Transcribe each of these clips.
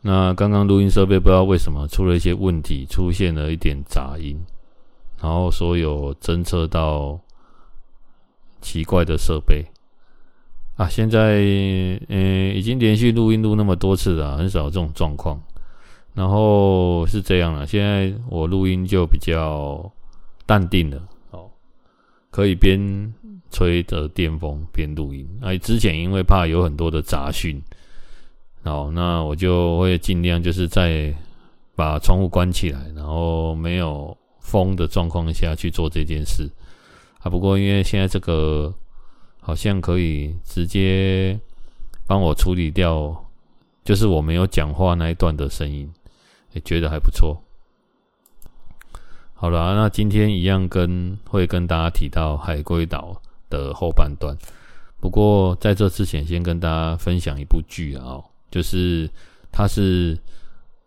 那刚刚录音设备不知道为什么出了一些问题，出现了一点杂音，然后说有侦测到奇怪的设备啊。现在嗯，已经连续录音录那么多次了，很少这种状况。然后是这样了，现在我录音就比较淡定了哦，可以边吹着电风边录音。哎，之前因为怕有很多的杂讯。好，那我就会尽量就是在把窗户关起来，然后没有风的状况下去做这件事啊。不过因为现在这个好像可以直接帮我处理掉，就是我没有讲话那一段的声音，也觉得还不错。好了，那今天一样跟会跟大家提到海龟岛的后半段。不过在这之前，先跟大家分享一部剧啊。就是，它是，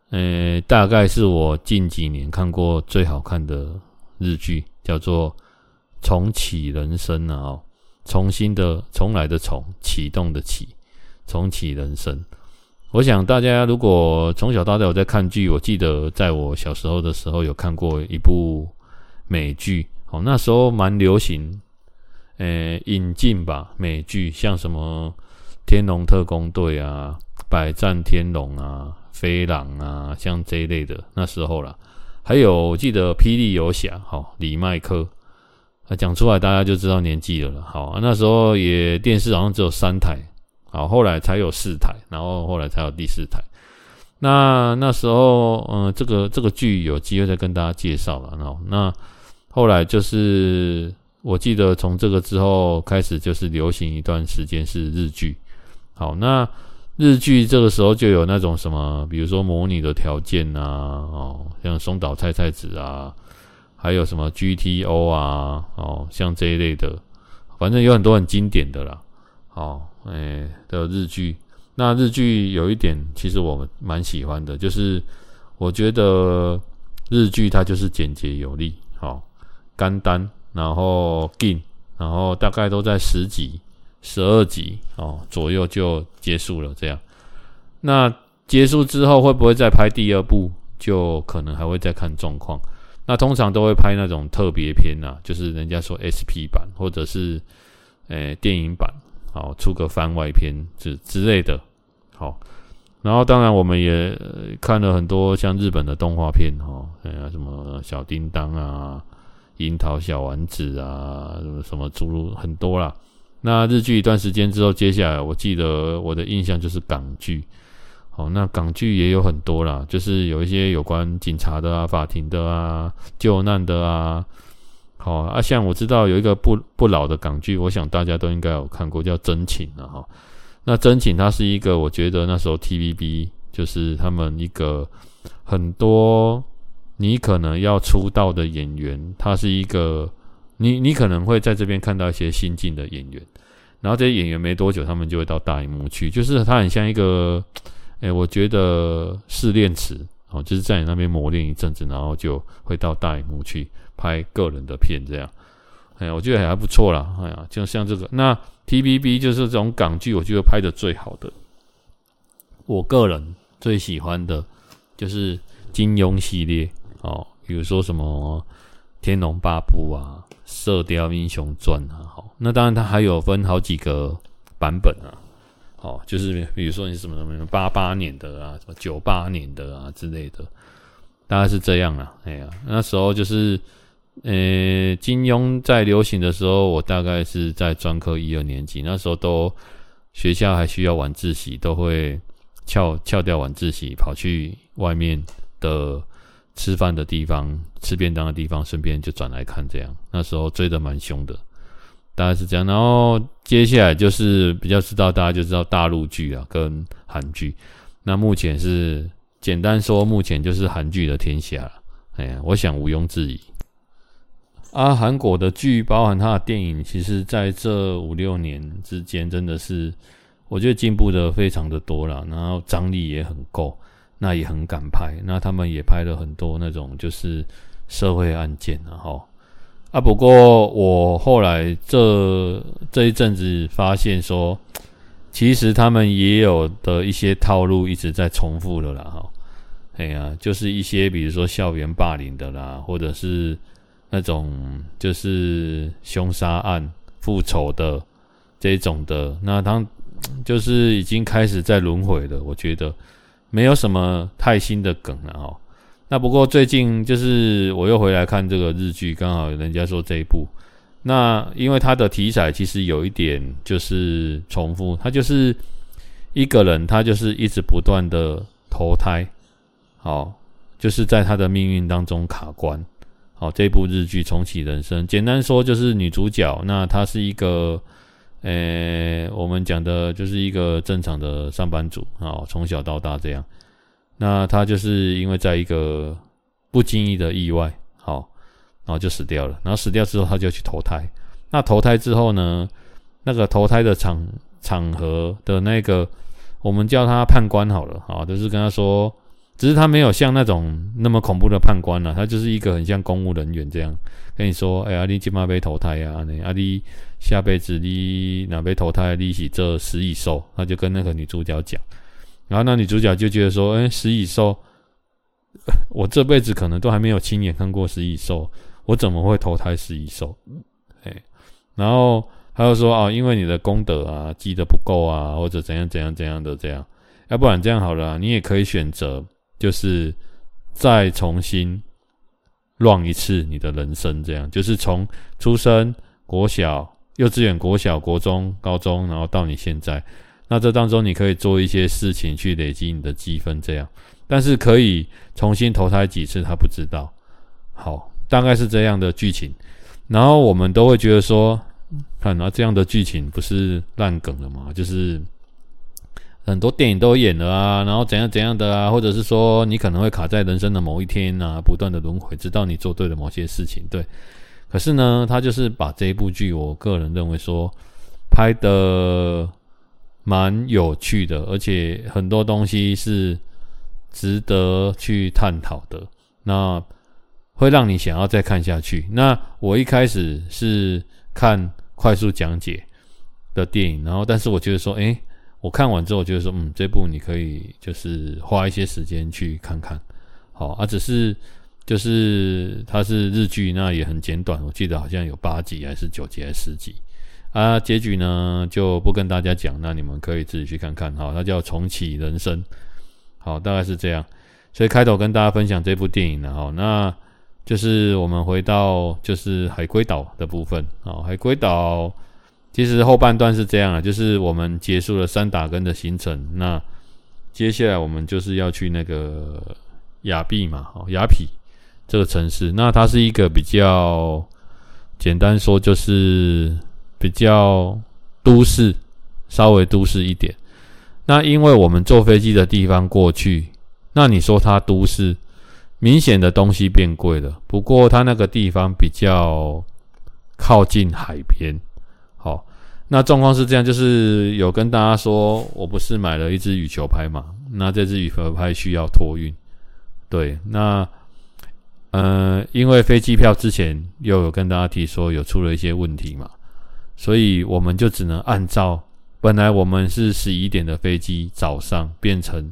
呃，大概是我近几年看过最好看的日剧，叫做《重启人生》啊，哦，重新的、重来的重，启动的启，重启人生。我想大家如果从小到大有在看剧，我记得在我小时候的时候有看过一部美剧，哦，那时候蛮流行，呃，引进吧，美剧像什么《天龙特工队》啊。百战天龙啊，飞狼啊，像这一类的那时候啦，还有我记得霹雳游侠，好李麦克，啊讲出来大家就知道年纪了了。好，那时候也电视好像只有三台，好后来才有四台，然后后来才有第四台。那那时候，嗯，这个这个剧有机会再跟大家介绍了。然后那后来就是我记得从这个之后开始就是流行一段时间是日剧。好，那。日剧这个时候就有那种什么，比如说《魔女的条件》啊，哦，像松岛菜菜子啊，还有什么 GTO 啊，哦，像这一类的，反正有很多很经典的啦，哦，哎的日剧。那日剧有一点，其实我蛮喜欢的，就是我觉得日剧它就是简洁有力，好，干单，然后紧，然后大概都在十集。十二集哦左右就结束了，这样。那结束之后会不会再拍第二部？就可能还会再看状况。那通常都会拍那种特别篇呐、啊，就是人家说 SP 版或者是诶、电影版，好出个番外篇之之类的。好，然后当然我们也看了很多像日本的动画片哈，哎呀什么小叮当啊、樱桃小丸子啊，什么什么诸如很多啦。那日剧一段时间之后，接下来我记得我的印象就是港剧。好，那港剧也有很多啦，就是有一些有关警察的啊、法庭的啊、救难的啊。好啊，像我知道有一个不不老的港剧，我想大家都应该有看过，叫《真情》了哈。那《真情》它是一个，我觉得那时候 TVB 就是他们一个很多你可能要出道的演员，他是一个。你你可能会在这边看到一些新进的演员，然后这些演员没多久，他们就会到大荧幕去，就是他很像一个，诶，我觉得试炼池哦，就是在你那边磨练一阵子，然后就会到大荧幕去拍个人的片，这样，哎呀，我觉得还不错啦，哎呀，就像这个，那 TVB 就是这种港剧，我觉得拍的最好的，我个人最喜欢的就是金庸系列哦，比如说什么。《天龙八部》啊，《射雕英雄传》啊，好，那当然它还有分好几个版本啊，好，就是比如说你什么什么八八年的啊，什么九八年的啊之类的，大概是这样啊。哎呀，那时候就是，呃、金庸在流行的时候，我大概是在专科一二年级，那时候都学校还需要晚自习，都会翘翘掉晚自习，跑去外面的。吃饭的地方，吃便当的地方，顺便就转来看这样。那时候追的蛮凶的，大概是这样。然后接下来就是比较知道，大家就知道大陆剧啊跟韩剧。那目前是简单说，目前就是韩剧的天下了。哎呀，我想毋庸置疑。啊，韩国的剧，包含它的电影，其实在这五六年之间，真的是我觉得进步的非常的多了。然后张力也很够，那也很敢拍。那他们也拍了很多那种就是社会案件，然后啊，不过我后来这这一阵子发现说，其实他们也有的一些套路一直在重复了啦。哈，哎呀，就是一些比如说校园霸凌的啦，或者是。那种就是凶杀案、复仇的这种的，那当就是已经开始在轮回了。我觉得没有什么太新的梗了哦。那不过最近就是我又回来看这个日剧，刚好人家说这一部，那因为它的题材其实有一点就是重复，他就是一个人，他就是一直不断的投胎，好，就是在他的命运当中卡关。好，这部日剧重启人生，简单说就是女主角，那她是一个，呃、我们讲的就是一个正常的上班族啊，从小到大这样。那他就是因为在一个不经意的意外，好，然后就死掉了。然后死掉之后，他就去投胎。那投胎之后呢，那个投胎的场场合的那个，我们叫他判官好了，好，就是跟他说。只是他没有像那种那么恐怖的判官啊，他就是一个很像公务人员这样跟你说：“哎呀，你今嘛被投胎呀？你啊，下辈子你哪被投胎？你是这食蚁兽。”他就跟那个女主角讲，然后那女主角就觉得说：“哎，食蚁兽，我这辈子可能都还没有亲眼看过食蚁兽，我怎么会投胎食蚁兽？”哎，然后他就说：“啊，因为你的功德啊积得不够啊，或者怎样怎样怎样的这样，要不然这样好了，你也可以选择。”就是再重新 run 一次你的人生，这样就是从出生、国小、幼稚园、国小、国中、高中，然后到你现在，那这当中你可以做一些事情去累积你的积分，这样。但是可以重新投胎几次，他不知道。好，大概是这样的剧情。然后我们都会觉得说，看那，这样的剧情不是烂梗了吗？就是。很多电影都演了啊，然后怎样怎样的啊，或者是说你可能会卡在人生的某一天啊，不断的轮回，直到你做对了某些事情。对，可是呢，他就是把这一部剧，我个人认为说拍得蛮有趣的，而且很多东西是值得去探讨的，那会让你想要再看下去。那我一开始是看快速讲解的电影，然后但是我觉得说，诶。我看完之后，觉得说，嗯，这部你可以就是花一些时间去看看，好，啊，只是就是它是日剧，那也很简短，我记得好像有八集还是九集还是十集，啊，结局呢就不跟大家讲，那你们可以自己去看看，好，它叫重启人生，好，大概是这样，所以开头跟大家分享这部电影了，好，那就是我们回到就是海龟岛的部分，好，海龟岛。其实后半段是这样啊，就是我们结束了三打根的行程，那接下来我们就是要去那个雅碧嘛，哦，雅痞这个城市，那它是一个比较简单说就是比较都市，稍微都市一点。那因为我们坐飞机的地方过去，那你说它都市，明显的东西变贵了。不过它那个地方比较靠近海边。那状况是这样，就是有跟大家说，我不是买了一支羽球拍嘛？那这支羽球拍需要托运，对，那呃，因为飞机票之前又有跟大家提说有出了一些问题嘛，所以我们就只能按照本来我们是十一点的飞机，早上变成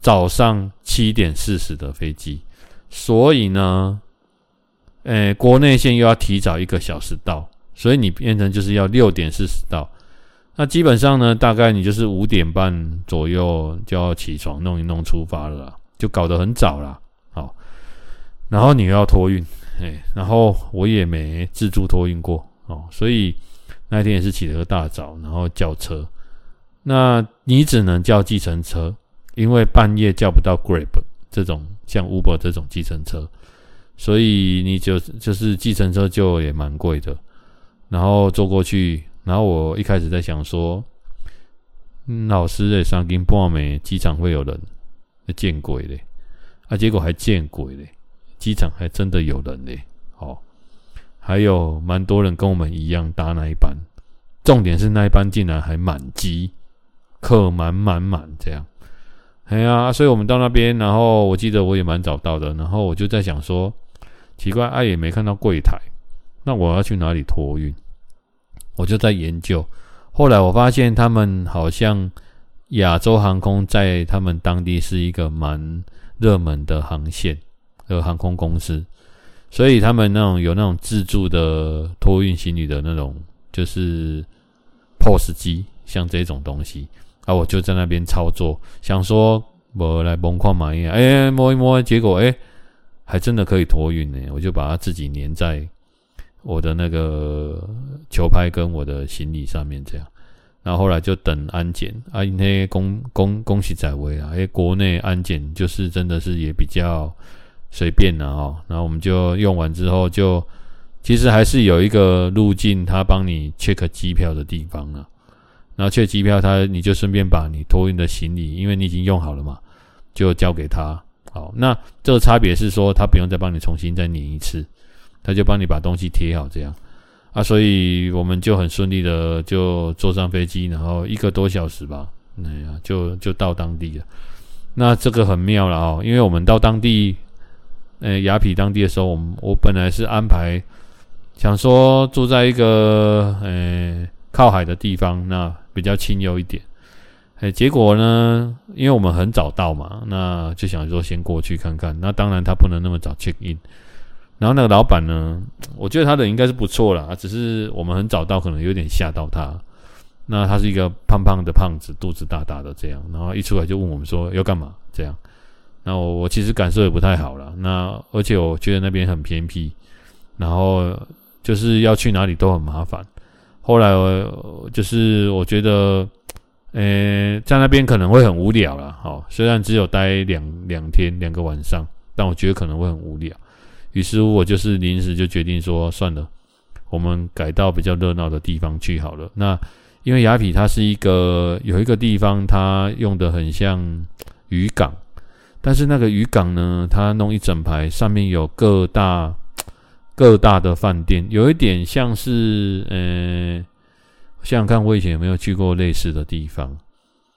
早上七点四十的飞机，所以呢，呃，国内线又要提早一个小时到。所以你变成就是要六点四十到，那基本上呢，大概你就是五点半左右就要起床弄一弄出发了啦，就搞得很早啦。好，然后你又要托运，哎，然后我也没自助托运过哦，所以那天也是起了个大早，然后叫车。那你只能叫计程车，因为半夜叫不到 Grab 这种像 Uber 这种计程车，所以你就就是计程车就也蛮贵的。然后坐过去，然后我一开始在想说，嗯、老师在上京半美机场会有人，见鬼嘞！啊，结果还见鬼嘞！机场还真的有人嘞！好，还有蛮多人跟我们一样搭那一班，重点是那一班竟然还满机，客满满满这样。哎呀，所以我们到那边，然后我记得我也蛮早到的，然后我就在想说，奇怪，哎，也没看到柜台，那我要去哪里托运？我就在研究。后来我发现他们好像亚洲航空在他们当地是一个蛮热门的航线和航空公司，所以他们那种有那种自助的托运行李的那种，就是 POS 机，像这种东西。啊，我就在那边操作，想说我来蒙矿买一哎，摸一摸，结果哎，还真的可以托运呢。我就把它自己粘在我的那个球拍跟我的行李上面，这样。然后后来就等安检啊，那恭恭恭喜在位啊，哎，国内安检就是真的是也比较随便了哦。然后我们就用完之后就，其实还是有一个路径，他帮你 check 机票的地方啊。然后去机票，他你就顺便把你托运的行李，因为你已经用好了嘛，就交给他。好，那这个差别是说，他不用再帮你重新再拧一次，他就帮你把东西贴好这样。啊，所以我们就很顺利的就坐上飞机，然后一个多小时吧，哎呀，就就到当地了。那这个很妙了哦，因为我们到当地，呃，雅痞当地的时候，我们我本来是安排想说住在一个呃靠海的地方，那。比较清幽一点，哎，结果呢？因为我们很早到嘛，那就想说先过去看看。那当然他不能那么早 check in。然后那个老板呢，我觉得他的应该是不错啦，只是我们很早到，可能有点吓到他。那他是一个胖胖的胖子，肚子大大的这样，然后一出来就问我们说要干嘛这样。那我我其实感受也不太好了。那而且我觉得那边很偏僻，然后就是要去哪里都很麻烦。后来我就是我觉得，呃，在那边可能会很无聊啦。好，虽然只有待两两天两个晚上，但我觉得可能会很无聊。于是，我就是临时就决定说，算了，我们改到比较热闹的地方去好了。那因为雅痞它是一个有一个地方，它用的很像渔港，但是那个渔港呢，它弄一整排，上面有各大。各大的饭店有一点像是，呃，想想看，我以前有没有去过类似的地方？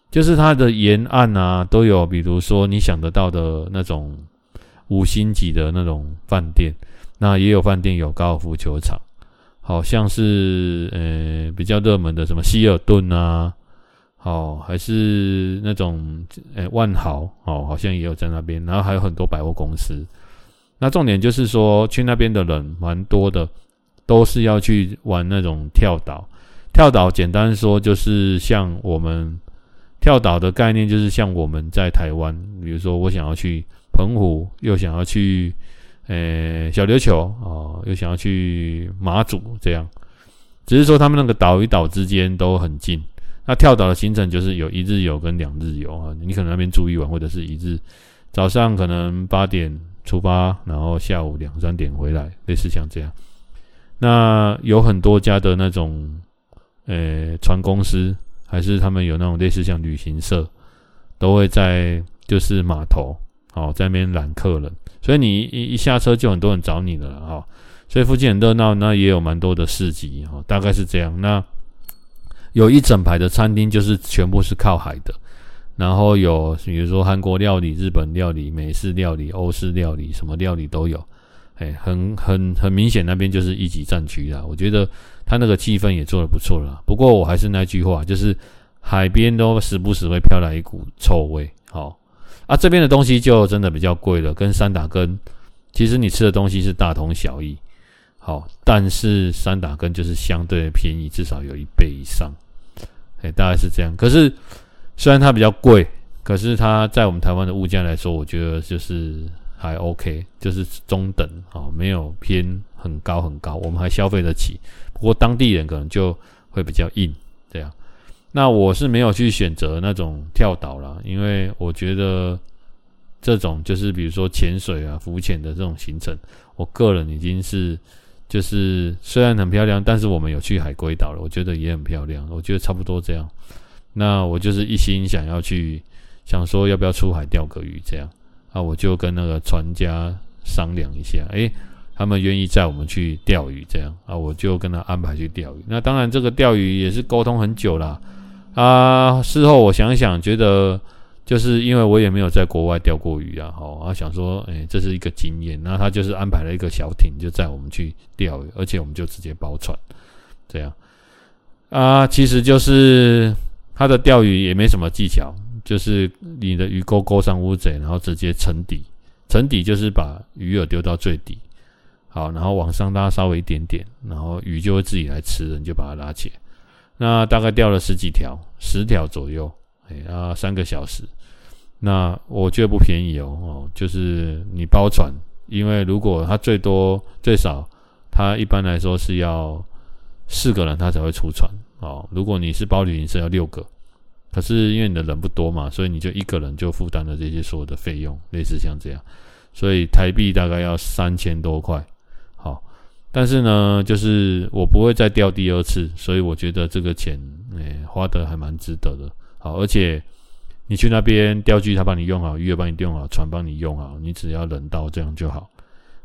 就是它的沿岸啊，都有，比如说你想得到的那种五星级的那种饭店，那也有饭店有高尔夫球场，好像是呃比较热门的什么希尔顿啊，好，还是那种呃万豪哦，好像也有在那边，然后还有很多百货公司。那重点就是说，去那边的人蛮多的，都是要去玩那种跳岛。跳岛简单说就是像我们跳岛的概念，就是像我们在台湾，比如说我想要去澎湖，又想要去呃小琉球啊，又想要去马祖这样。只是说他们那个岛与岛之间都很近。那跳岛的行程就是有一日游跟两日游啊，你可能那边住一晚，或者是一日早上可能八点。出发，然后下午两三点回来，类似像这样。那有很多家的那种，呃，船公司还是他们有那种类似像旅行社，都会在就是码头，哦，在那边揽客人。所以你一一下车就很多人找你了，哈。所以附近很热闹，那也有蛮多的市集，哈，大概是这样。那有一整排的餐厅，就是全部是靠海的。然后有，比如说韩国料理、日本料理、美式料理、欧式料理，什么料理都有。哎，很很很明显，那边就是一级战区啦。我觉得他那个气氛也做得不错啦。不过我还是那句话，就是海边都时不时会飘来一股臭味。好啊，这边的东西就真的比较贵了，跟三打根其实你吃的东西是大同小异。好，但是三打根就是相对便宜，至少有一倍以上。哎，大概是这样。可是。虽然它比较贵，可是它在我们台湾的物价来说，我觉得就是还 OK，就是中等啊，没有偏很高很高，我们还消费得起。不过当地人可能就会比较硬。那我是没有去选择那种跳岛啦，因为我觉得这种就是比如说潜水啊、浮潜的这种行程，我个人已经是就是虽然很漂亮，但是我们有去海龟岛了，我觉得也很漂亮，我觉得差不多这样。那我就是一心想要去想说要不要出海钓个鱼这样啊，我就跟那个船家商量一下，诶，他们愿意载我们去钓鱼这样啊，我就跟他安排去钓鱼。那当然这个钓鱼也是沟通很久啦，啊事后我想想觉得。就是因为我也没有在国外钓过鱼啊，好，啊想说，哎，这是一个经验。那他就是安排了一个小艇，就载我们去钓鱼，而且我们就直接包船，这样啊，其实就是他的钓鱼也没什么技巧，就是你的鱼钩钩上乌贼，然后直接沉底，沉底就是把鱼饵丢到最底，好，然后往上拉稍微一点点，然后鱼就会自己来吃，你就把它拉起来。那大概钓了十几条，十条左右，哎啊，三个小时。那我觉得不便宜哦，哦，就是你包船，因为如果他最多最少，他一般来说是要四个人他才会出船哦。如果你是包旅行社要六个，可是因为你的人不多嘛，所以你就一个人就负担了这些所有的费用，类似像这样，所以台币大概要三千多块。但是呢，就是我不会再钓第二次，所以我觉得这个钱诶花得还蛮值得的。好，而且。你去那边钓具，他帮你用好，鱼饵帮你用好，船帮你用好，你只要人到这样就好。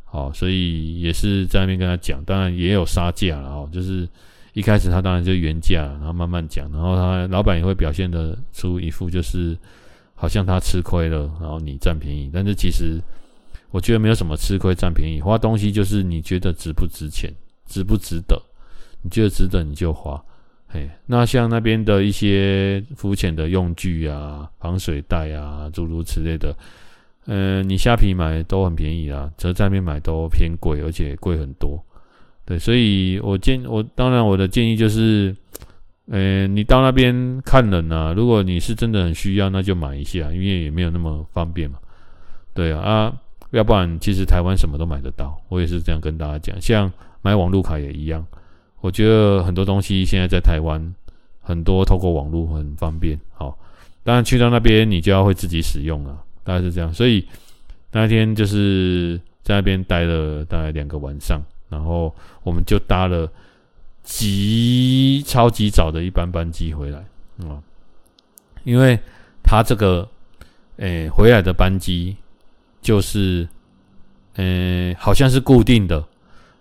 好，所以也是在那边跟他讲，当然也有杀价了哦。就是一开始他当然就原价，然后慢慢讲，然后他老板也会表现得出一副就是好像他吃亏了，然后你占便宜。但是其实我觉得没有什么吃亏占便宜，花东西就是你觉得值不值钱，值不值得，你觉得值得你就花。嘿，那像那边的一些浮潜的用具啊、防水袋啊，诸如此类的，呃，你虾皮买都很便宜啊，则在那边买都偏贵，而且贵很多。对，所以我建我当然我的建议就是，呃，你到那边看人啊，如果你是真的很需要，那就买一下，因为也没有那么方便嘛。对，啊，要不然其实台湾什么都买得到，我也是这样跟大家讲，像买网路卡也一样。我觉得很多东西现在在台湾，很多透过网络很方便。好，当然去到那边你就要会自己使用了，大概是这样。所以那天就是在那边待了大概两个晚上，然后我们就搭了极超级早的一班班机回来啊，因为他这个诶回来的班机就是嗯好像是固定的。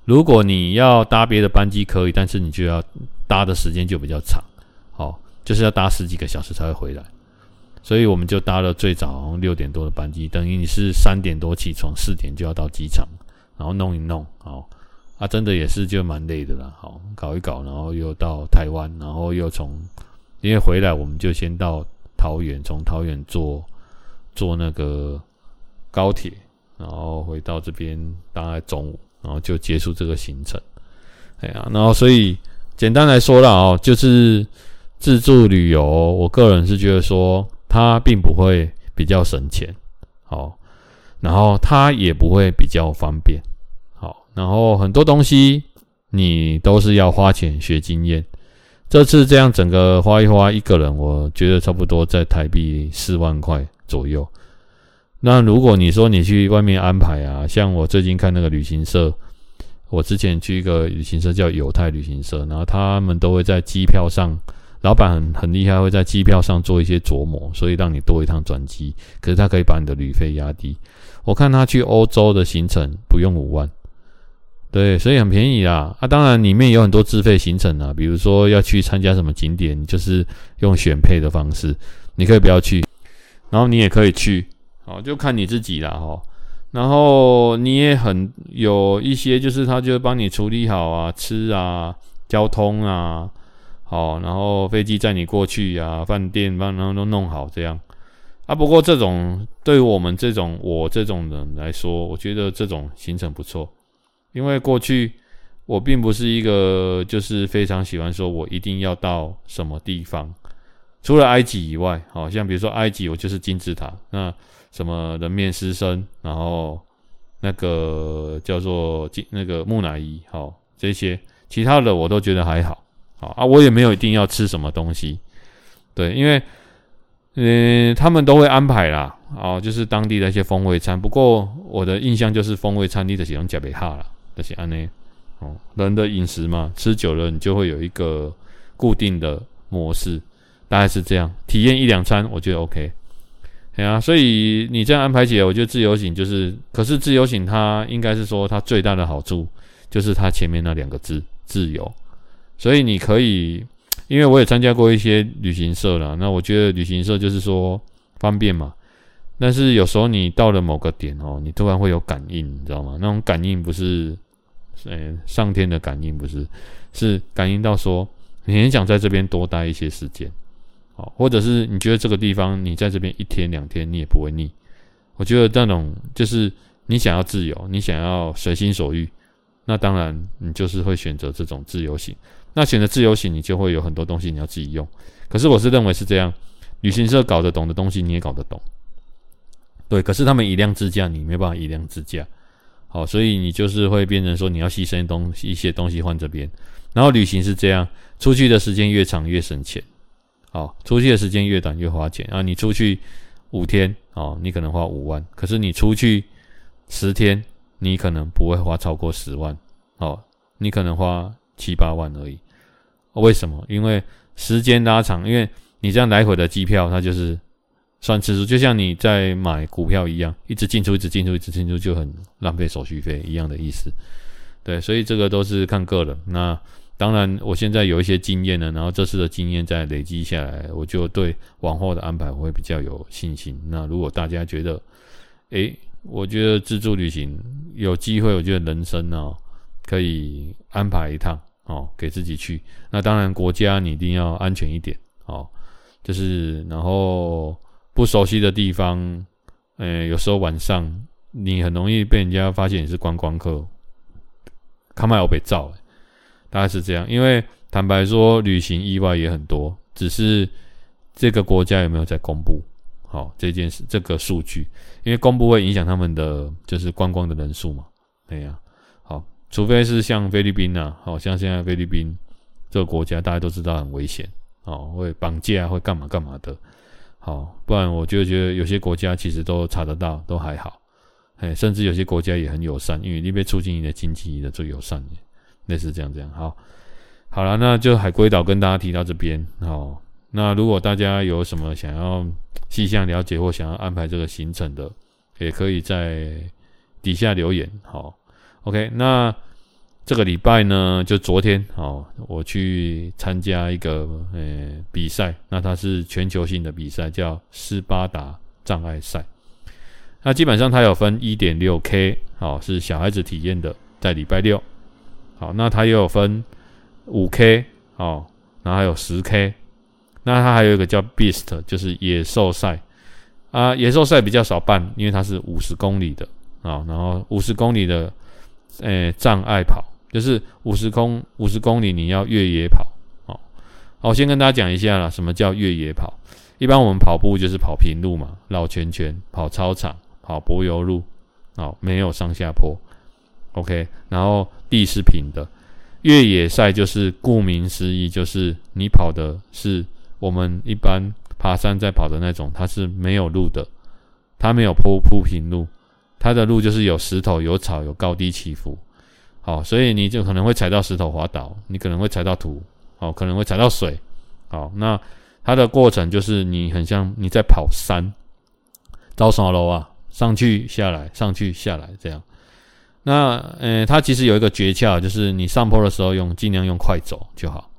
如果你要搭别的班机可以，但是你就要搭的时间就比较长，好，就是要搭十几个小时才会回来。所以我们就搭了最早六点多的班机，等于你是三点多起床，四点就要到机场，然后弄一弄，好，啊，真的也是就蛮累的啦，好，搞一搞，然后又到台湾，然后又从，因为回来我们就先到桃园，从桃园坐坐那个高铁，然后回到这边大概中午。然后就结束这个行程，哎呀，然后所以简单来说啦哦，就是自助旅游，我个人是觉得说它并不会比较省钱，好，然后它也不会比较方便，好，然后很多东西你都是要花钱学经验。这次这样整个花一花，一个人我觉得差不多在台币四万块左右。那如果你说你去外面安排啊，像我最近看那个旅行社，我之前去一个旅行社叫友泰旅行社，然后他们都会在机票上，老板很很厉害，会在机票上做一些琢磨，所以让你多一趟转机，可是他可以把你的旅费压低。我看他去欧洲的行程不用五万，对，所以很便宜啦。啊，当然里面有很多自费行程啊，比如说要去参加什么景点，就是用选配的方式，你可以不要去，然后你也可以去。好，就看你自己了，哈。然后你也很有一些，就是他就帮你处理好啊，吃啊，交通啊，好，然后飞机载你过去啊，饭店帮然后都弄好这样啊。不过这种对我们这种我这种人来说，我觉得这种行程不错，因为过去我并不是一个就是非常喜欢说我一定要到什么地方，除了埃及以外，好像比如说埃及，我就是金字塔那。什么人面狮身，然后那个叫做那个木乃伊，好，这些其他的我都觉得还好，好啊，我也没有一定要吃什么东西，对，因为嗯，他们都会安排啦，哦，就是当地的一些风味餐。不过我的印象就是风味餐你的喜欢加贝哈啦，就是安呢，哦，人的饮食嘛，吃久了你就会有一个固定的模式，大概是这样，体验一两餐我觉得 OK。对啊，所以你这样安排起来，我觉得自由行就是，可是自由行它应该是说它最大的好处就是它前面那两个字自由，所以你可以，因为我也参加过一些旅行社啦，那我觉得旅行社就是说方便嘛，但是有时候你到了某个点哦，你突然会有感应，你知道吗？那种感应不是，呃，上天的感应不是，是感应到说你很想在这边多待一些时间。好，或者是你觉得这个地方你在这边一天两天你也不会腻，我觉得那种就是你想要自由，你想要随心所欲，那当然你就是会选择这种自由行。那选择自由行，你就会有很多东西你要自己用。可是我是认为是这样，旅行社搞得懂的东西你也搞得懂，对。可是他们以量制价，你没办法以量制价。好，所以你就是会变成说你要牺牲东西一些东西换这边。然后旅行是这样，出去的时间越长越省钱。好，出去的时间越短越花钱啊！你出去五天哦，你可能花五万，可是你出去十天，你可能不会花超过十万哦，你可能花七八万而已。为什么？因为时间拉长，因为你这样来回的机票，它就是算次数，就像你在买股票一样，一直进出，一直进出，一直进出，就很浪费手续费一样的意思。对，所以这个都是看个人。那。当然，我现在有一些经验了，然后这次的经验再累积下来，我就对往后的安排我会比较有信心。那如果大家觉得，诶，我觉得自助旅行有机会，我觉得人生哦可以安排一趟哦，给自己去。那当然，国家你一定要安全一点哦，就是然后不熟悉的地方，诶，有时候晚上你很容易被人家发现你是观光客，看麦有被照。大概是这样，因为坦白说，旅行意外也很多，只是这个国家有没有在公布好这件事，这个数据，因为公布会影响他们的就是观光的人数嘛，对呀，好，除非是像菲律宾呐，好像现在菲律宾这个国家大家都知道很危险，哦，会绑架，会干嘛干嘛的，好，不然我就觉得有些国家其实都查得到，都还好，哎，甚至有些国家也很友善，因为那边促进你的经济的最友善。的。类似这样这样，好，好了，那就海龟岛跟大家提到这边，好，那如果大家有什么想要细项了解或想要安排这个行程的，也可以在底下留言，好，OK，那这个礼拜呢，就昨天，好，我去参加一个呃比赛，那它是全球性的比赛，叫斯巴达障碍赛，那基本上它有分一点六 K，好，是小孩子体验的，在礼拜六。好，那它也有分五 K 哦，然后还有十 K，那它还有一个叫 Beast，就是野兽赛啊。野兽赛比较少办，因为它是五十公里的啊、然后五十公里的诶障碍跑，就是五十公五十公里你要越野跑哦。好，我先跟大家讲一下啦，什么叫越野跑？一般我们跑步就是跑平路嘛，绕圈圈，跑操场，跑柏油路，哦，没有上下坡。OK，然后地是平的，越野赛就是顾名思义，就是你跑的是我们一般爬山在跑的那种，它是没有路的，它没有铺铺平路，它的路就是有石头、有草、有高低起伏。好，所以你就可能会踩到石头滑倒，你可能会踩到土，好，可能会踩到水。好，那它的过程就是你很像你在跑山，招什么楼啊？上去下来，上去下来这样。那，呃，它其实有一个诀窍，就是你上坡的时候用尽量用快走就好，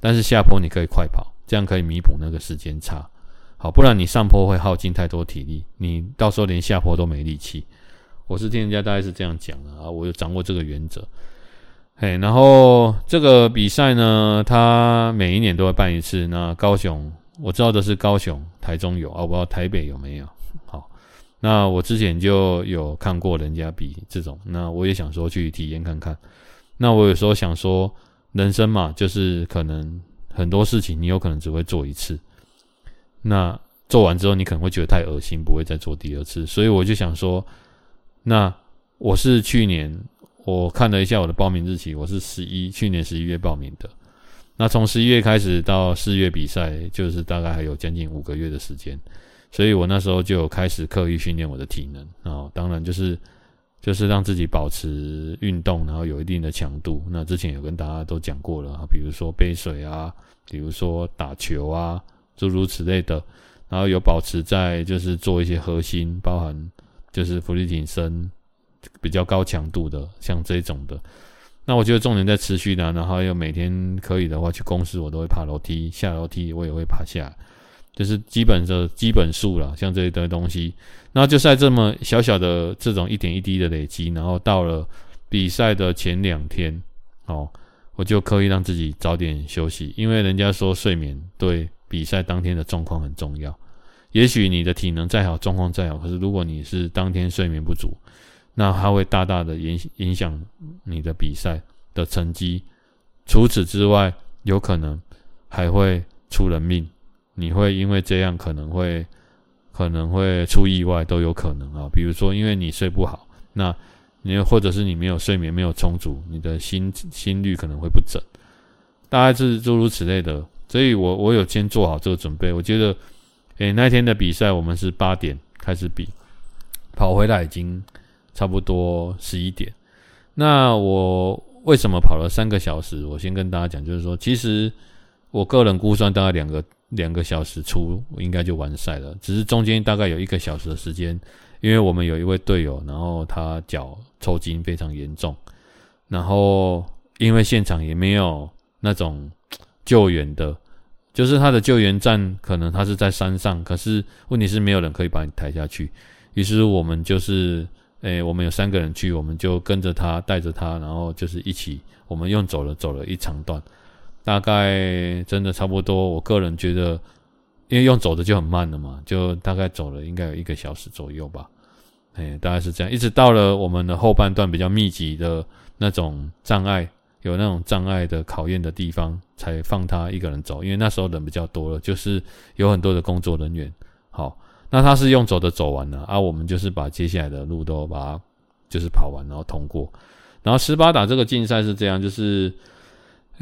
但是下坡你可以快跑，这样可以弥补那个时间差。好，不然你上坡会耗尽太多体力，你到时候连下坡都没力气。我是听人家大概是这样讲的啊，我有掌握这个原则。嘿，然后这个比赛呢，它每一年都会办一次。那高雄我知道的是高雄、台中有啊，我不知道台北有没有。那我之前就有看过人家比这种，那我也想说去体验看看。那我有时候想说，人生嘛，就是可能很多事情你有可能只会做一次，那做完之后你可能会觉得太恶心，不会再做第二次。所以我就想说，那我是去年我看了一下我的报名日期，我是十一去年十一月报名的。那从十一月开始到四月比赛，就是大概还有将近五个月的时间。所以我那时候就开始刻意训练我的体能啊，当然就是就是让自己保持运动，然后有一定的强度。那之前有跟大家都讲过了，比如说背水啊，比如说打球啊，诸如此类的。然后有保持在就是做一些核心，包含就是伏地挺身比较高强度的，像这种的。那我觉得重点在持续的，然后又每天可以的话去公司，我都会爬楼梯，下楼梯我也会爬下，就是基本的基本数了，像这一堆东西。然后就在这么小小的这种一点一滴的累积，然后到了比赛的前两天，哦，我就刻意让自己早点休息，因为人家说睡眠对比赛当天的状况很重要。也许你的体能再好，状况再好，可是如果你是当天睡眠不足，那它会大大的影影响你的比赛的成绩。除此之外，有可能还会出人命。你会因为这样可能会可能会出意外，都有可能啊。比如说，因为你睡不好，那你或者是你没有睡眠没有充足，你的心心率可能会不整，大概是诸如此类的。所以我我有先做好这个准备。我觉得，诶，那天的比赛我们是八点开始比，跑回来已经。差不多十一点，那我为什么跑了三个小时？我先跟大家讲，就是说，其实我个人估算大概两个两个小时出应该就完赛了，只是中间大概有一个小时的时间，因为我们有一位队友，然后他脚抽筋非常严重，然后因为现场也没有那种救援的，就是他的救援站可能他是在山上，可是问题是没有人可以把你抬下去，于是我们就是。诶、我们有三个人去，我们就跟着他，带着他，然后就是一起，我们用走了走了一长段，大概真的差不多。我个人觉得，因为用走的就很慢了嘛，就大概走了应该有一个小时左右吧。诶、欸，大概是这样，一直到了我们的后半段比较密集的那种障碍，有那种障碍的考验的地方，才放他一个人走。因为那时候人比较多了，就是有很多的工作人员。好。那他是用走的走完了，啊，我们就是把接下来的路都把它就是跑完，然后通过。然后斯巴达这个竞赛是这样，就是，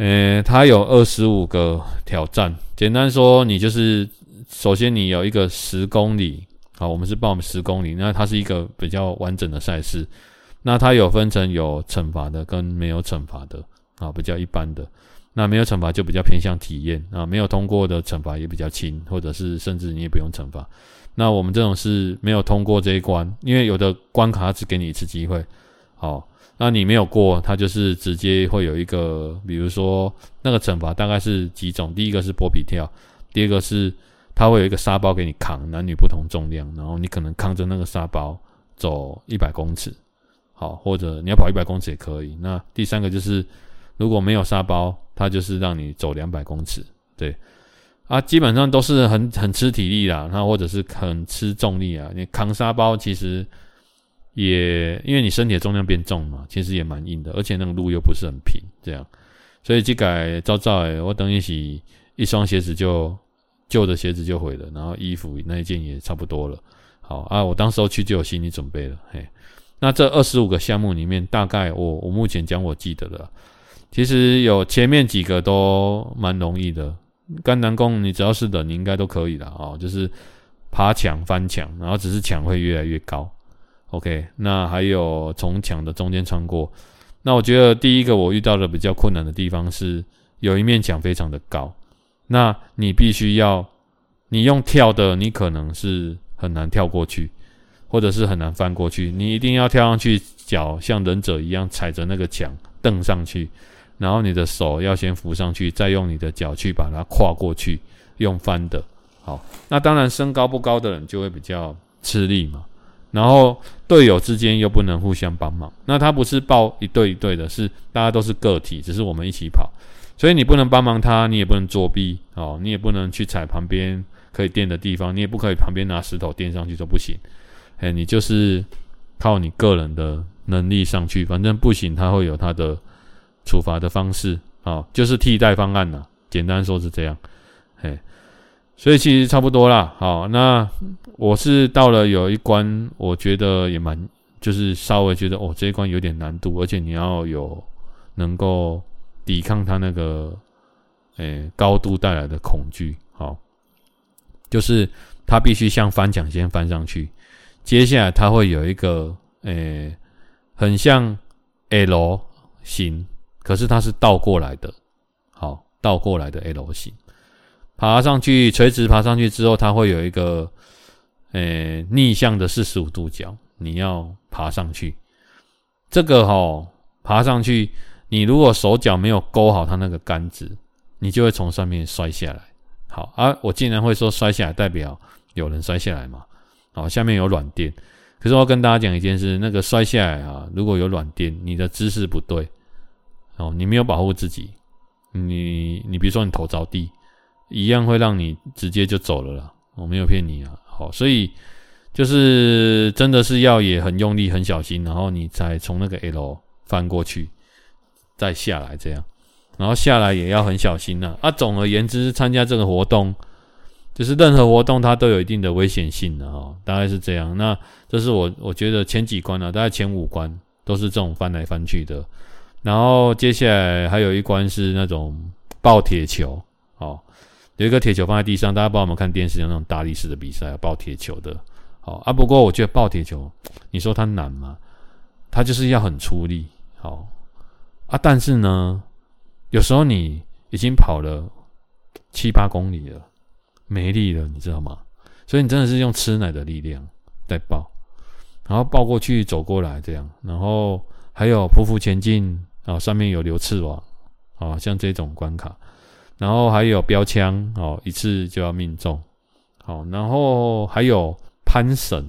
呃，它有二十五个挑战。简单说，你就是首先你有一个十公里，好，我们是报我们十公里，那它是一个比较完整的赛事。那它有分成有惩罚的跟没有惩罚的，啊，比较一般的。那没有惩罚就比较偏向体验啊，没有通过的惩罚也比较轻，或者是甚至你也不用惩罚。那我们这种是没有通过这一关，因为有的关卡只给你一次机会，好，那你没有过，它就是直接会有一个，比如说那个惩罚大概是几种，第一个是剥皮跳，第二个是它会有一个沙包给你扛，男女不同重量，然后你可能扛着那个沙包走一百公尺，好，或者你要跑一百公尺也可以。那第三个就是如果没有沙包，它就是让你走两百公尺，对。啊，基本上都是很很吃体力啦，那或者是很吃重力啊。你扛沙包其实也因为你身体的重量变重嘛，其实也蛮硬的，而且那个路又不是很平，这样，所以这改照照诶，我等于洗一双鞋子就旧的鞋子就毁了，然后衣服那一件也差不多了。好啊，我当时候去就有心理准备了。嘿，那这二十五个项目里面，大概我我目前讲我记得的，其实有前面几个都蛮容易的。甘南宫，你只要是的，你应该都可以的哦。就是爬墙、翻墙，然后只是墙会越来越高。OK，那还有从墙的中间穿过。那我觉得第一个我遇到的比较困难的地方是，有一面墙非常的高，那你必须要你用跳的，你可能是很难跳过去，或者是很难翻过去。你一定要跳上去，脚像忍者一样踩着那个墙蹬上去。然后你的手要先扶上去，再用你的脚去把它跨过去，用翻的。好，那当然身高不高的人就会比较吃力嘛。然后队友之间又不能互相帮忙，那他不是报一队一队的，是大家都是个体，只是我们一起跑，所以你不能帮忙他，你也不能作弊哦，你也不能去踩旁边可以垫的地方，你也不可以旁边拿石头垫上去都不行。哎，你就是靠你个人的能力上去，反正不行，他会有他的。处罚的方式啊，就是替代方案呐。简单说是这样，嘿，所以其实差不多啦。好，那我是到了有一关，我觉得也蛮，就是稍微觉得哦，这一关有点难度，而且你要有能够抵抗它那个，诶，高度带来的恐惧。好，就是它必须像翻墙先翻上去，接下来它会有一个，诶，很像 L 型。可是它是倒过来的，好，倒过来的 L 型，爬上去，垂直爬上去之后，它会有一个呃逆向的四十五度角，你要爬上去。这个齁，爬上去，你如果手脚没有勾好它那个杆子，你就会从上面摔下来。好啊，我竟然会说摔下来，代表有人摔下来嘛？好，下面有软垫。可是我要跟大家讲一件事，那个摔下来啊，如果有软垫，你的姿势不对，哦，你没有保护自己，你你比如说你头着地，一样会让你直接就走了啦。我没有骗你啊，好，所以就是真的是要也很用力、很小心，然后你才从那个 L 翻过去，再下来这样。然后下来也要很小心呐、啊。总而言之，参加这个活动，就是任何活动它都有一定的危险性的哈，大概是这样。那这是我我觉得前几关啊，大概前五关都是这种翻来翻去的。然后接下来还有一关是那种抱铁球，有一个铁球放在地上，大家帮我们看电视有那种大力士的比赛，抱铁球的。好啊，不过我觉得抱铁球，你说它难吗？它就是要很出力，好啊，但是呢。有时候你已经跑了七八公里了，没力了，你知道吗？所以你真的是用吃奶的力量在抱，然后抱过去走过来这样，然后还有匍匐前进啊，上面有流刺网啊，像这种关卡，然后还有标枪哦，一次就要命中，好，然后还有攀绳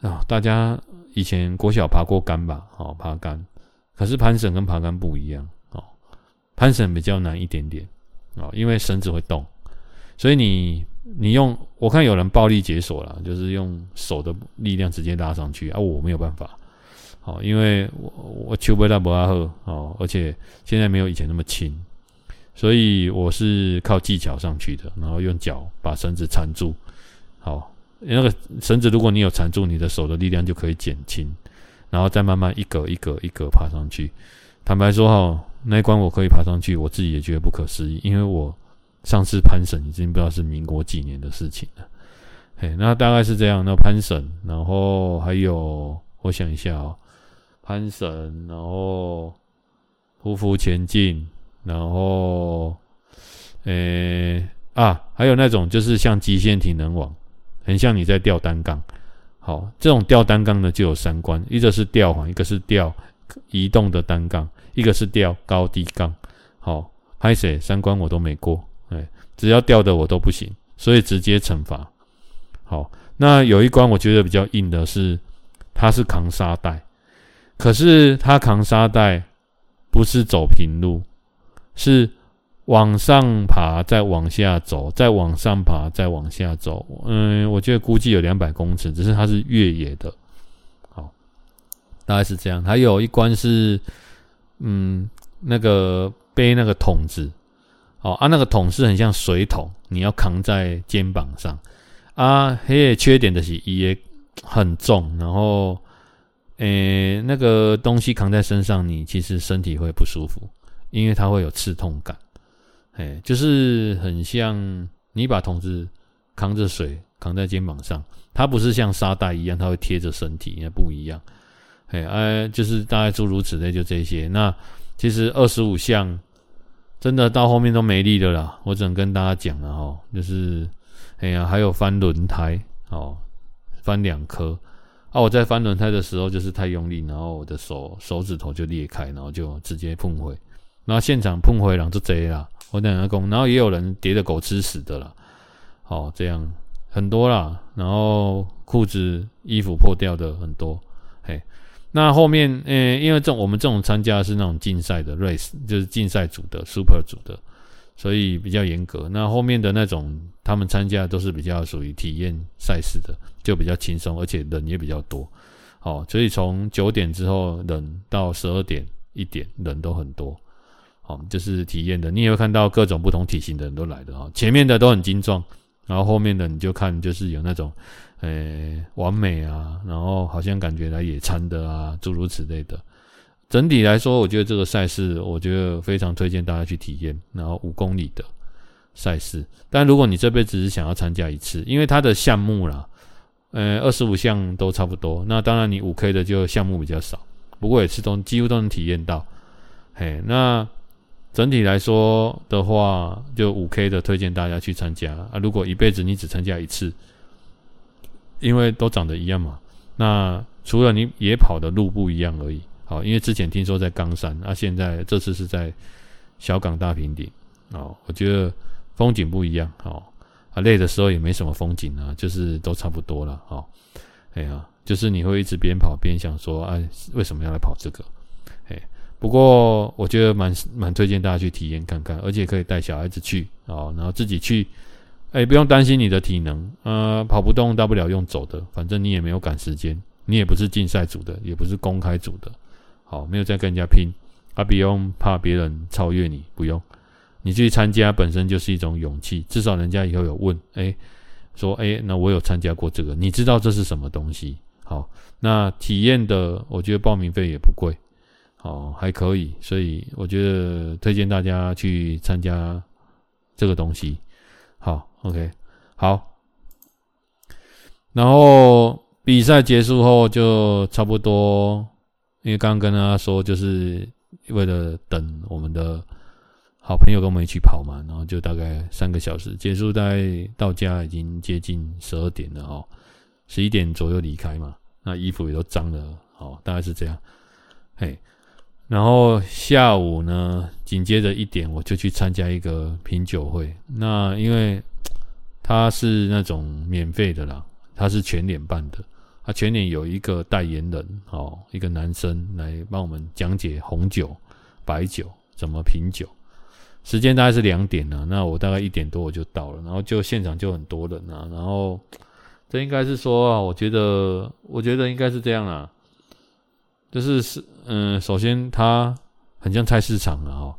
啊，大家以前国小爬过杆吧？好，爬杆，可是攀绳跟爬杆不一样。哦攀绳比较难一点点啊，因为绳子会动，所以你你用我看有人暴力解锁了，就是用手的力量直接拉上去啊，我没有办法，好，因为我我丘贝拉博阿赫哦，而且现在没有以前那么轻，所以我是靠技巧上去的，然后用脚把绳子缠住，好，那个绳子如果你有缠住，你的手的力量就可以减轻，然后再慢慢一格一格一格爬上去。坦白说哈。那一关我可以爬上去，我自己也觉得不可思议，因为我上次攀绳已经不知道是民国几年的事情了。嘿，那大概是这样。那攀绳，然后还有，我想一下哦，攀绳，然后匍匐前进，然后，诶啊，还有那种就是像极限体能网，很像你在吊单杠。好，这种吊单杠的就有三关，一个是吊环，一个是吊移动的单杠。一个是吊高低杠，好，拍谁三关我都没过，哎，只要吊的我都不行，所以直接惩罚。好，那有一关我觉得比较硬的是，他是扛沙袋，可是他扛沙袋不是走平路，是往上爬再往下走，再往上爬再往下走，嗯，我觉得估计有两百公尺，只是它是越野的，好，大概是这样。还有一关是。嗯，那个背那个桶子，哦啊，那个桶是很像水桶，你要扛在肩膀上啊。嘿，缺点的是也很重，然后，诶，那个东西扛在身上，你其实身体会不舒服，因为它会有刺痛感。哎，就是很像你把桶子扛着水扛在肩膀上，它不是像沙袋一样，它会贴着身体，也不一样。哎，哎，就是大概诸如此类，就这些。那其实二十五项真的到后面都没力了啦。我只能跟大家讲了哈，就是哎呀，还有翻轮胎哦，翻两颗啊。我在翻轮胎的时候就是太用力，然后我的手手指头就裂开，然后就直接碰毁。然后现场碰回两只贼啦，我等下讲。然后也有人叠着狗吃屎的啦，好，这样很多啦。然后裤子衣服破掉的很多，嘿。那后面，呃、因为这我们这种参加是那种竞赛的 race，就是竞赛组的 super 组的，所以比较严格。那后面的那种，他们参加都是比较属于体验赛事的，就比较轻松，而且人也比较多。好，所以从九点之后人到十二点一点人都很多。好，就是体验的，你也会看到各种不同体型的人都来的哈。前面的都很精壮，然后后面的你就看就是有那种。诶、完美啊，然后好像感觉来野餐的啊，诸如此类的。整体来说，我觉得这个赛事，我觉得非常推荐大家去体验。然后五公里的赛事，但如果你这辈子只是想要参加一次，因为它的项目啦，呃，二十五项都差不多。那当然，你五 K 的就项目比较少，不过也是都几乎都能体验到。嘿，那整体来说的话，就五 K 的推荐大家去参加啊。如果一辈子你只参加一次，因为都长得一样嘛，那除了你也跑的路不一样而已。好，因为之前听说在冈山，啊，现在这次是在小港大平顶。哦，我觉得风景不一样。哦，啊，累的时候也没什么风景啊，就是都差不多了。哦，哎呀，就是你会一直边跑边想说，哎，为什么要来跑这个？不过我觉得蛮蛮推荐大家去体验看看，而且可以带小孩子去啊，然后自己去，哎，不用担心你的体能，呃，跑不动大不了用走的，反正你也没有赶时间，你也不是竞赛组的，也不是公开组的，好，没有在跟人家拼，啊，不用怕别人超越你，不用，你去参加本身就是一种勇气，至少人家以后有问，哎，说，哎，那我有参加过这个，你知道这是什么东西？好，那体验的，我觉得报名费也不贵。哦，还可以，所以我觉得推荐大家去参加这个东西。好，OK，好。然后比赛结束后就差不多，因为刚刚跟大家说，就是为了等我们的好朋友跟我们一起跑嘛，然后就大概三个小时结束，在到家已经接近十二点了哦，十一点左右离开嘛，那衣服也都脏了，好，大概是这样，嘿。然后下午呢，紧接着一点我就去参加一个品酒会。那因为 他是那种免费的啦，他是全脸办的。他全脸有一个代言人哦，一个男生来帮我们讲解红酒、白酒怎么品酒。时间大概是两点了，那我大概一点多我就到了，然后就现场就很多人啊。然后这应该是说啊，我觉得我觉得应该是这样啊。就是是嗯，首先它很像菜市场啊，哦，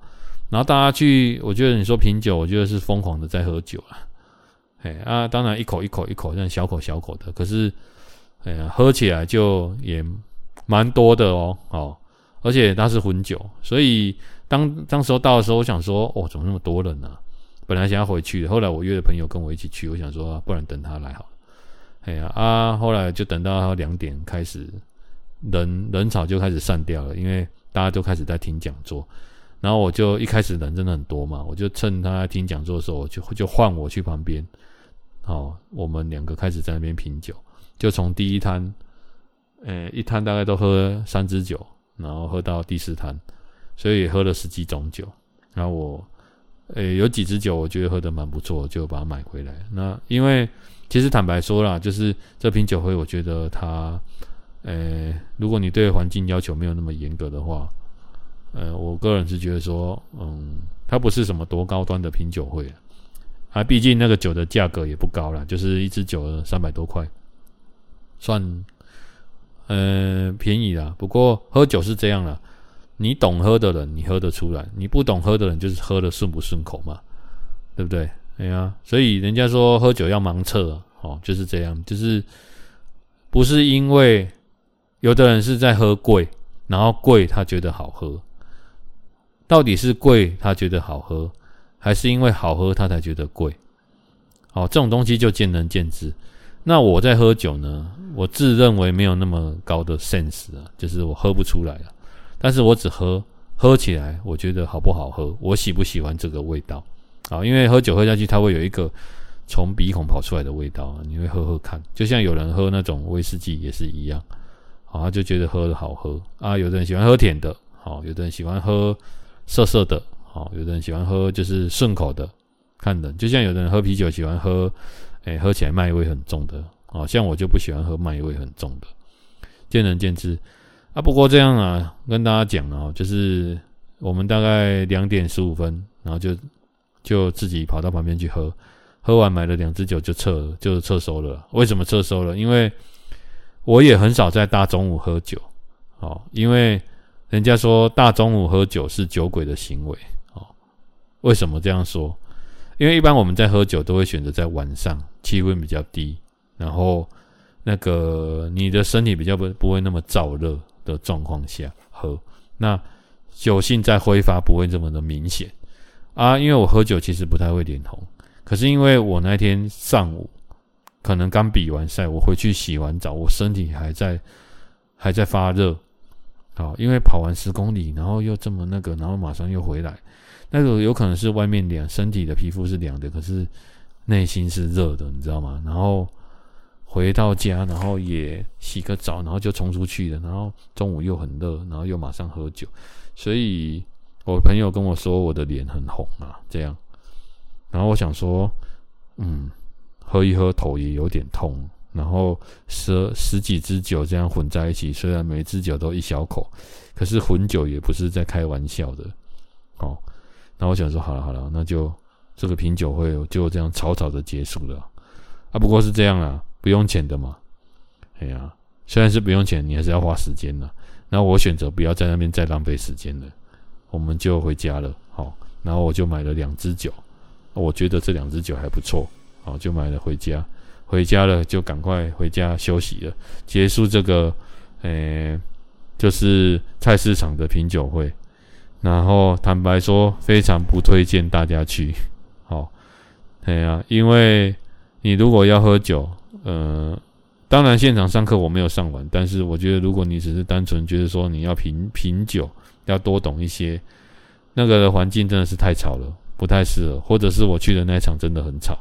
然后大家去，我觉得你说品酒，我觉得是疯狂的在喝酒啊，哎啊，当然一口一口一口这样小口小口的，可是哎呀，喝起来就也蛮多的哦，哦，而且它是混酒，所以当当时候到的时候，我想说，哦，怎么那么多人呢，本来想要回去的，后来我约了朋友跟我一起去，我想说，不然等他来好了，哎呀啊，后来就等到两点开始。人人潮就开始散掉了，因为大家都开始在听讲座，然后我就一开始人真的很多嘛，我就趁他在听讲座的时候，我就就换我去旁边，好，我们两个开始在那边品酒，就从第一摊，呃，一摊大概都喝三支酒，然后喝到第四摊，所以也喝了十几种酒，然后我，呃，有几支酒我觉得喝得蛮不错，就把它买回来。那因为其实坦白说啦，就是这瓶酒会，我觉得它。呃，如果你对环境要求没有那么严格的话，呃，我个人是觉得说，嗯，它不是什么多高端的品酒会啊，毕竟那个酒的价格也不高啦，就是一支酒三百多块，算呃便宜啦。不过喝酒是这样啦，你懂喝的人你喝得出来，你不懂喝的人就是喝的顺不顺口嘛，对不对？哎呀，所以人家说喝酒要盲测哦，就是这样，就是不是因为。有的人是在喝贵，然后贵他觉得好喝，到底是贵他觉得好喝，还是因为好喝他才觉得贵？好，这种东西就见仁见智。那我在喝酒呢，我自认为没有那么高的 sense 啊，就是我喝不出来啊。但是我只喝喝起来，我觉得好不好喝，我喜不喜欢这个味道啊？因为喝酒喝下去，它会有一个从鼻孔跑出来的味道，你会喝喝看，就像有人喝那种威士忌也是一样。啊，就觉得喝的好喝啊。有的人喜欢喝甜的，好，有的人喜欢喝涩涩的，好，有的人喜欢喝就是顺口的。看人，就像有的人喝啤酒喜欢喝，哎、喝起来麦味很重的，好像我就不喜欢喝麦味很重的，见仁见智啊。不过这样啊，跟大家讲啊，就是我们大概两点十五分，然后就就自己跑到旁边去喝，喝完买了两支酒就撤，就撤收了。为什么撤收了？因为我也很少在大中午喝酒，哦，因为人家说大中午喝酒是酒鬼的行为，哦，为什么这样说？因为一般我们在喝酒都会选择在晚上，气温比较低，然后那个你的身体比较不不会那么燥热的状况下喝，那酒性在挥发不会这么的明显啊。因为我喝酒其实不太会脸红，可是因为我那天上午。可能刚比完赛，我回去洗完澡，我身体还在还在发热，好，因为跑完十公里，然后又这么那个，然后马上又回来，那个有可能是外面凉，身体的皮肤是凉的，可是内心是热的，你知道吗？然后回到家，然后也洗个澡，然后就冲出去了，然后中午又很热，然后又马上喝酒，所以我朋友跟我说我的脸很红啊，这样，然后我想说，嗯，喝一喝头也有点痛。然后十十几支酒这样混在一起，虽然每支酒都一小口，可是混酒也不是在开玩笑的，哦。那我想说，好了好了，那就这个品酒会就这样草草的结束了。啊，不过是这样啊，不用钱的嘛。哎呀，虽然是不用钱，你还是要花时间的。那我选择不要在那边再浪费时间了，我们就回家了。好，然后我就买了两支酒，我觉得这两支酒还不错，好，就买了回家。回家了就赶快回家休息了，结束这个，诶、就是菜市场的品酒会。然后坦白说，非常不推荐大家去。好，对啊，因为你如果要喝酒，呃，当然现场上课我没有上完，但是我觉得如果你只是单纯觉得说你要品品酒，要多懂一些，那个环境真的是太吵了，不太适合。或者是我去的那一场真的很吵。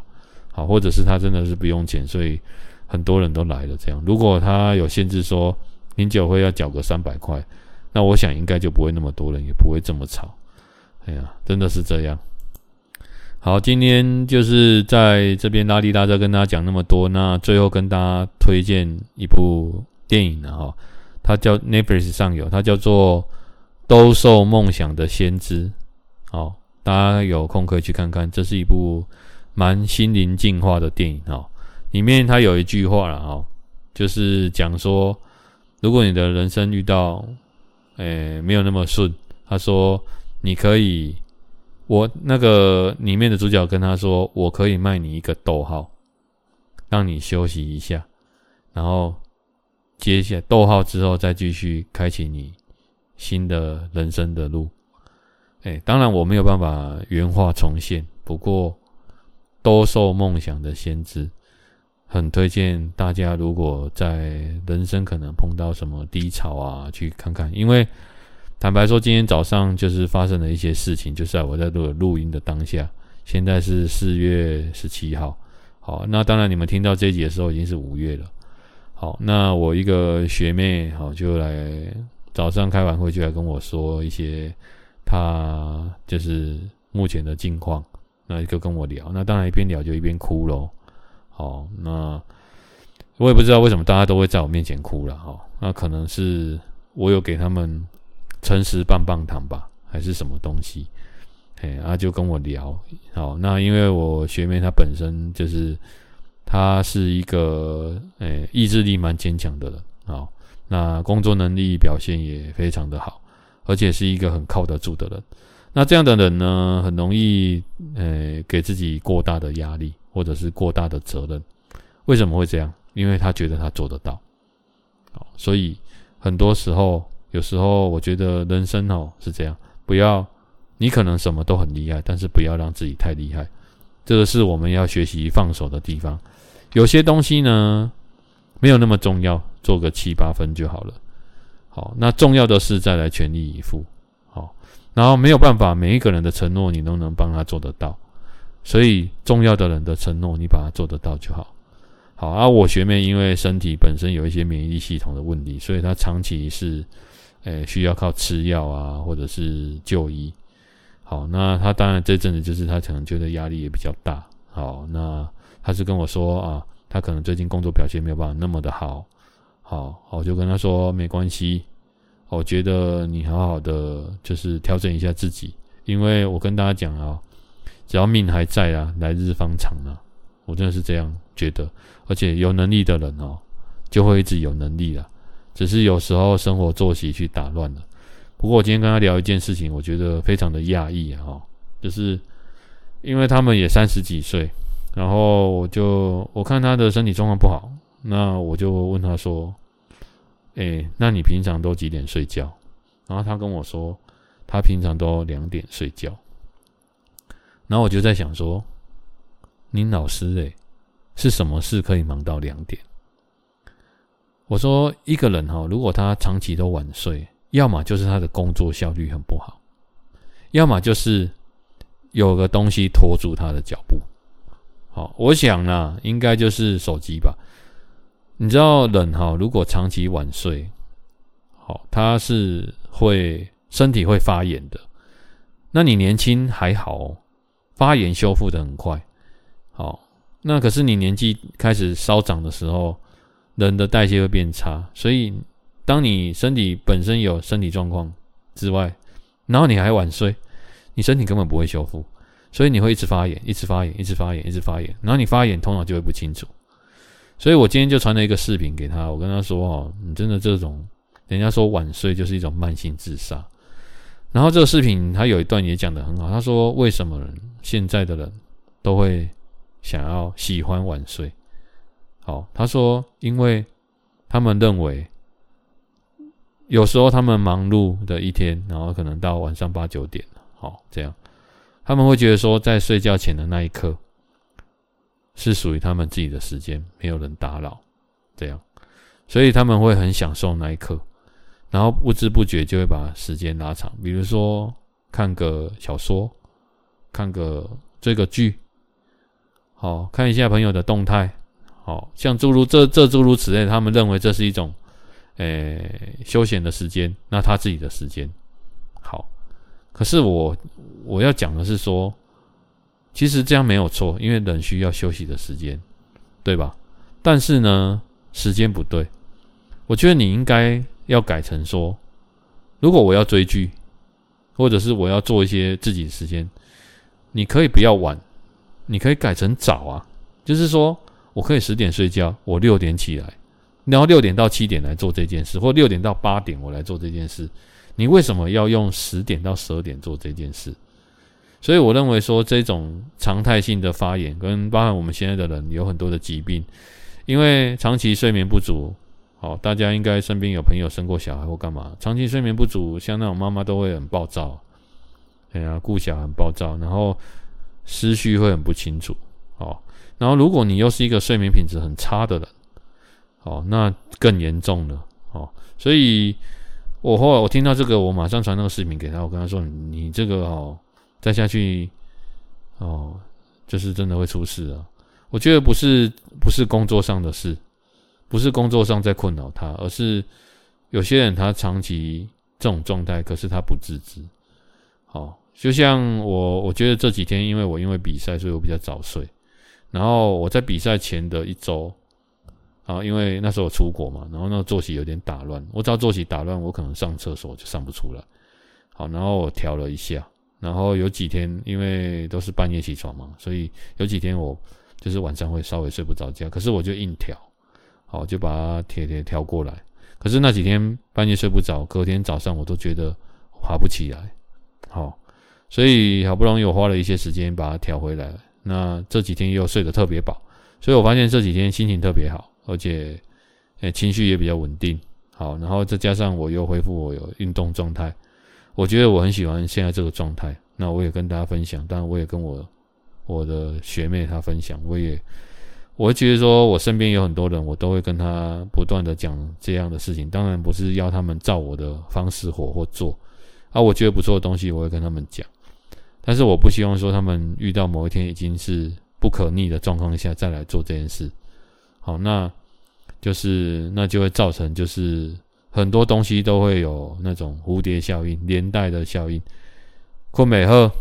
好，或者是他真的是不用钱，所以很多人都来了。这样，如果他有限制说品酒会要缴个三百块，那我想应该就不会那么多人，也不会这么吵。哎呀，真的是这样。好，今天就是在这边拉里拉杂跟大家讲那么多，那最后跟大家推荐一部电影了哈，它叫 Netflix 上有，它叫做《兜售梦想的先知》。好，大家有空可以去看看，这是一部。蛮心灵净化的电影哦，里面它有一句话了哦，就是讲说，如果你的人生遇到，诶没有那么顺，他说你可以，我那个里面的主角跟他说，我可以卖你一个逗号，让你休息一下，然后接下逗号之后再继续开启你新的人生的路。诶，当然我没有办法原话重现，不过。兜售梦想的先知，很推荐大家。如果在人生可能碰到什么低潮啊，去看看。因为坦白说，今天早上就是发生了一些事情，就是在我在录录音的当下。现在是四月十七号，好，那当然你们听到这集的时候已经是五月了。好，那我一个学妹，好，就来早上开完会就来跟我说一些她就是目前的近况。那就跟我聊，那当然一边聊就一边哭咯。好，那我也不知道为什么大家都会在我面前哭了。哈，那可能是我有给他们诚实棒棒糖吧，还是什么东西？哎，啊，就跟我聊。好，那因为我学妹她本身就是她是一个诶意志力蛮坚强的人。好，那工作能力表现也非常的好，而且是一个很靠得住的人。那这样的人呢，很容易，呃，给自己过大的压力，或者是过大的责任。为什么会这样？因为他觉得他做得到。好，所以很多时候，有时候我觉得人生哦是这样，不要，你可能什么都很厉害，但是不要让自己太厉害。这个是我们要学习放手的地方。有些东西呢，没有那么重要，做个七八分就好了。好，那重要的是再来全力以赴。好然后没有办法，每一个人的承诺你都能帮他做得到，所以重要的人的承诺你把它做得到就好。好，啊、我学妹因为身体本身有一些免疫力系统的问题，所以她长期是，诶需要靠吃药啊，或者是就医。好，那她当然这阵子就是她可能觉得压力也比较大。好，那她是跟我说啊，她可能最近工作表现没有办法那么的好。好，我就跟她说没关系。我觉得你好好的，就是调整一下自己，因为我跟大家讲啊，只要命还在啊，来日方长啊，我真的是这样觉得。而且有能力的人哦，就会一直有能力了，只是有时候生活作息去打乱了。不过我今天跟他聊一件事情，我觉得非常的讶异啊，就是因为他们也三十几岁，然后我就我看他的身体状况不好，那我就问他说。诶、那你平常都几点睡觉？然后他跟我说，他平常都两点睡觉。然后我就在想说，你老师诶、是什么事可以忙到两点？我说一个人哈，如果他长期都晚睡，要么就是他的工作效率很不好，要么就是有个东西拖住他的脚步。好，我想呢，应该就是手机吧。你知道人哈，如果长期晚睡，好，他是会身体会发炎的。那你年轻还好，发炎修复的很快。好，那可是你年纪开始稍长的时候，人的代谢会变差。所以，当你身体本身有身体状况之外，然后你还晚睡，你身体根本不会修复。所以你会一直发炎，一直发炎，一直发炎，一直发炎，然后你发炎头脑就会不清楚。所以我今天就传了一个视频给他，我跟他说：“哦，你真的这种，人家说晚睡就是一种慢性自杀。”然后这个视频他有一段也讲得很好，他说：“为什么现在的人都会想要喜欢晚睡？”好，他说：“因为他们认为有时候他们忙碌的一天，然后可能到晚上八九点，好这样。”他们会觉得说，在睡觉前的那一刻是属于他们自己的时间，没有人打扰，这样，所以他们会很享受那一刻，然后不知不觉就会把时间拉长。比如说看个小说，看个追个剧，好，看一下朋友的动态，好，像诸如这这诸如此类，他们认为这是一种，诶，休闲的时间，那他自己的时间，好。可是我我要讲的是说，其实这样没有错，因为人需要休息的时间，对吧？但是呢，时间不对。我觉得你应该要改成说，如果我要追剧，或者是我要做一些自己的时间，你可以不要晚，你可以改成早啊。就是说我可以十点睡觉，我六点起来，然后六点到七点来做这件事，或六点到八点我来做这件事。你为什么要用十点到十二点做这件事？所以我认为说，这种常态性的发炎，跟包含我们现在的人有很多的疾病，因为长期睡眠不足。好，大家应该身边有朋友生过小孩或干嘛，长期睡眠不足，像那种妈妈都会很暴躁，哎呀，顾小孩很暴躁，然后思绪会很不清楚。好，然后如果你又是一个睡眠品质很差的人，好，那更严重了。好，所以。我后来我听到这个，我马上传那个视频给他。我跟他说：“你这个哦，再下去哦，就是真的会出事啊！”我觉得不是不是工作上的事，不是工作上在困扰他，而是有些人他长期这种状态，可是他不自知。好，就像我，我觉得这几天因为我因为比赛，所以我比较早睡。然后我在比赛前的一周。啊，因为那时候我出国嘛，然后那个作息有点打乱，我只要作息打乱，我可能上厕所就上不出来。好，然后我调了一下，然后有几天因为都是半夜起床嘛，所以有几天我就是晚上会稍微睡不着觉，可是我就硬调，好，就把它调调调过来。可是那几天半夜睡不着，隔天早上我都觉得爬不起来。好，所以好不容易我花了一些时间把它调回来，那这几天又睡得特别饱，所以我发现这几天心情特别好。而且，诶，情绪也比较稳定。好，然后再加上我又恢复我有运动状态，我觉得我很喜欢现在这个状态。那我也跟大家分享，当然我也跟我我的学妹她分享。我也，我觉得说，我身边有很多人，我都会跟他不断的讲这样的事情。当然不是要他们照我的方式活或做，啊，我觉得不错的东西，我会跟他们讲。但是我不希望说他们遇到某一天已经是不可逆的状况下再来做这件事。好，那就是那就会造成，就是很多东西都会有那种蝴蝶效应、连带的效应。困不好，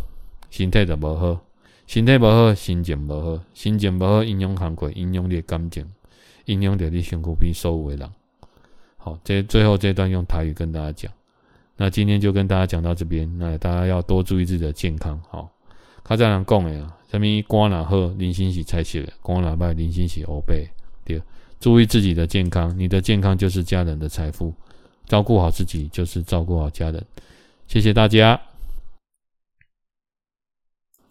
身体就不好；身体不好，心情不好；心情不好，影响行为，影响你的感情，影响着你身躯边所有的人。好，这最后这段用台语跟大家讲。那今天就跟大家讲到这边，那大家要多注意自己的健康。好，较早人讲的啊，什么肝若好，人生是彩色的；肝若歹，人生是黑白。对注意自己的健康，你的健康就是家人的财富，照顾好自己就是照顾好家人。谢谢大家。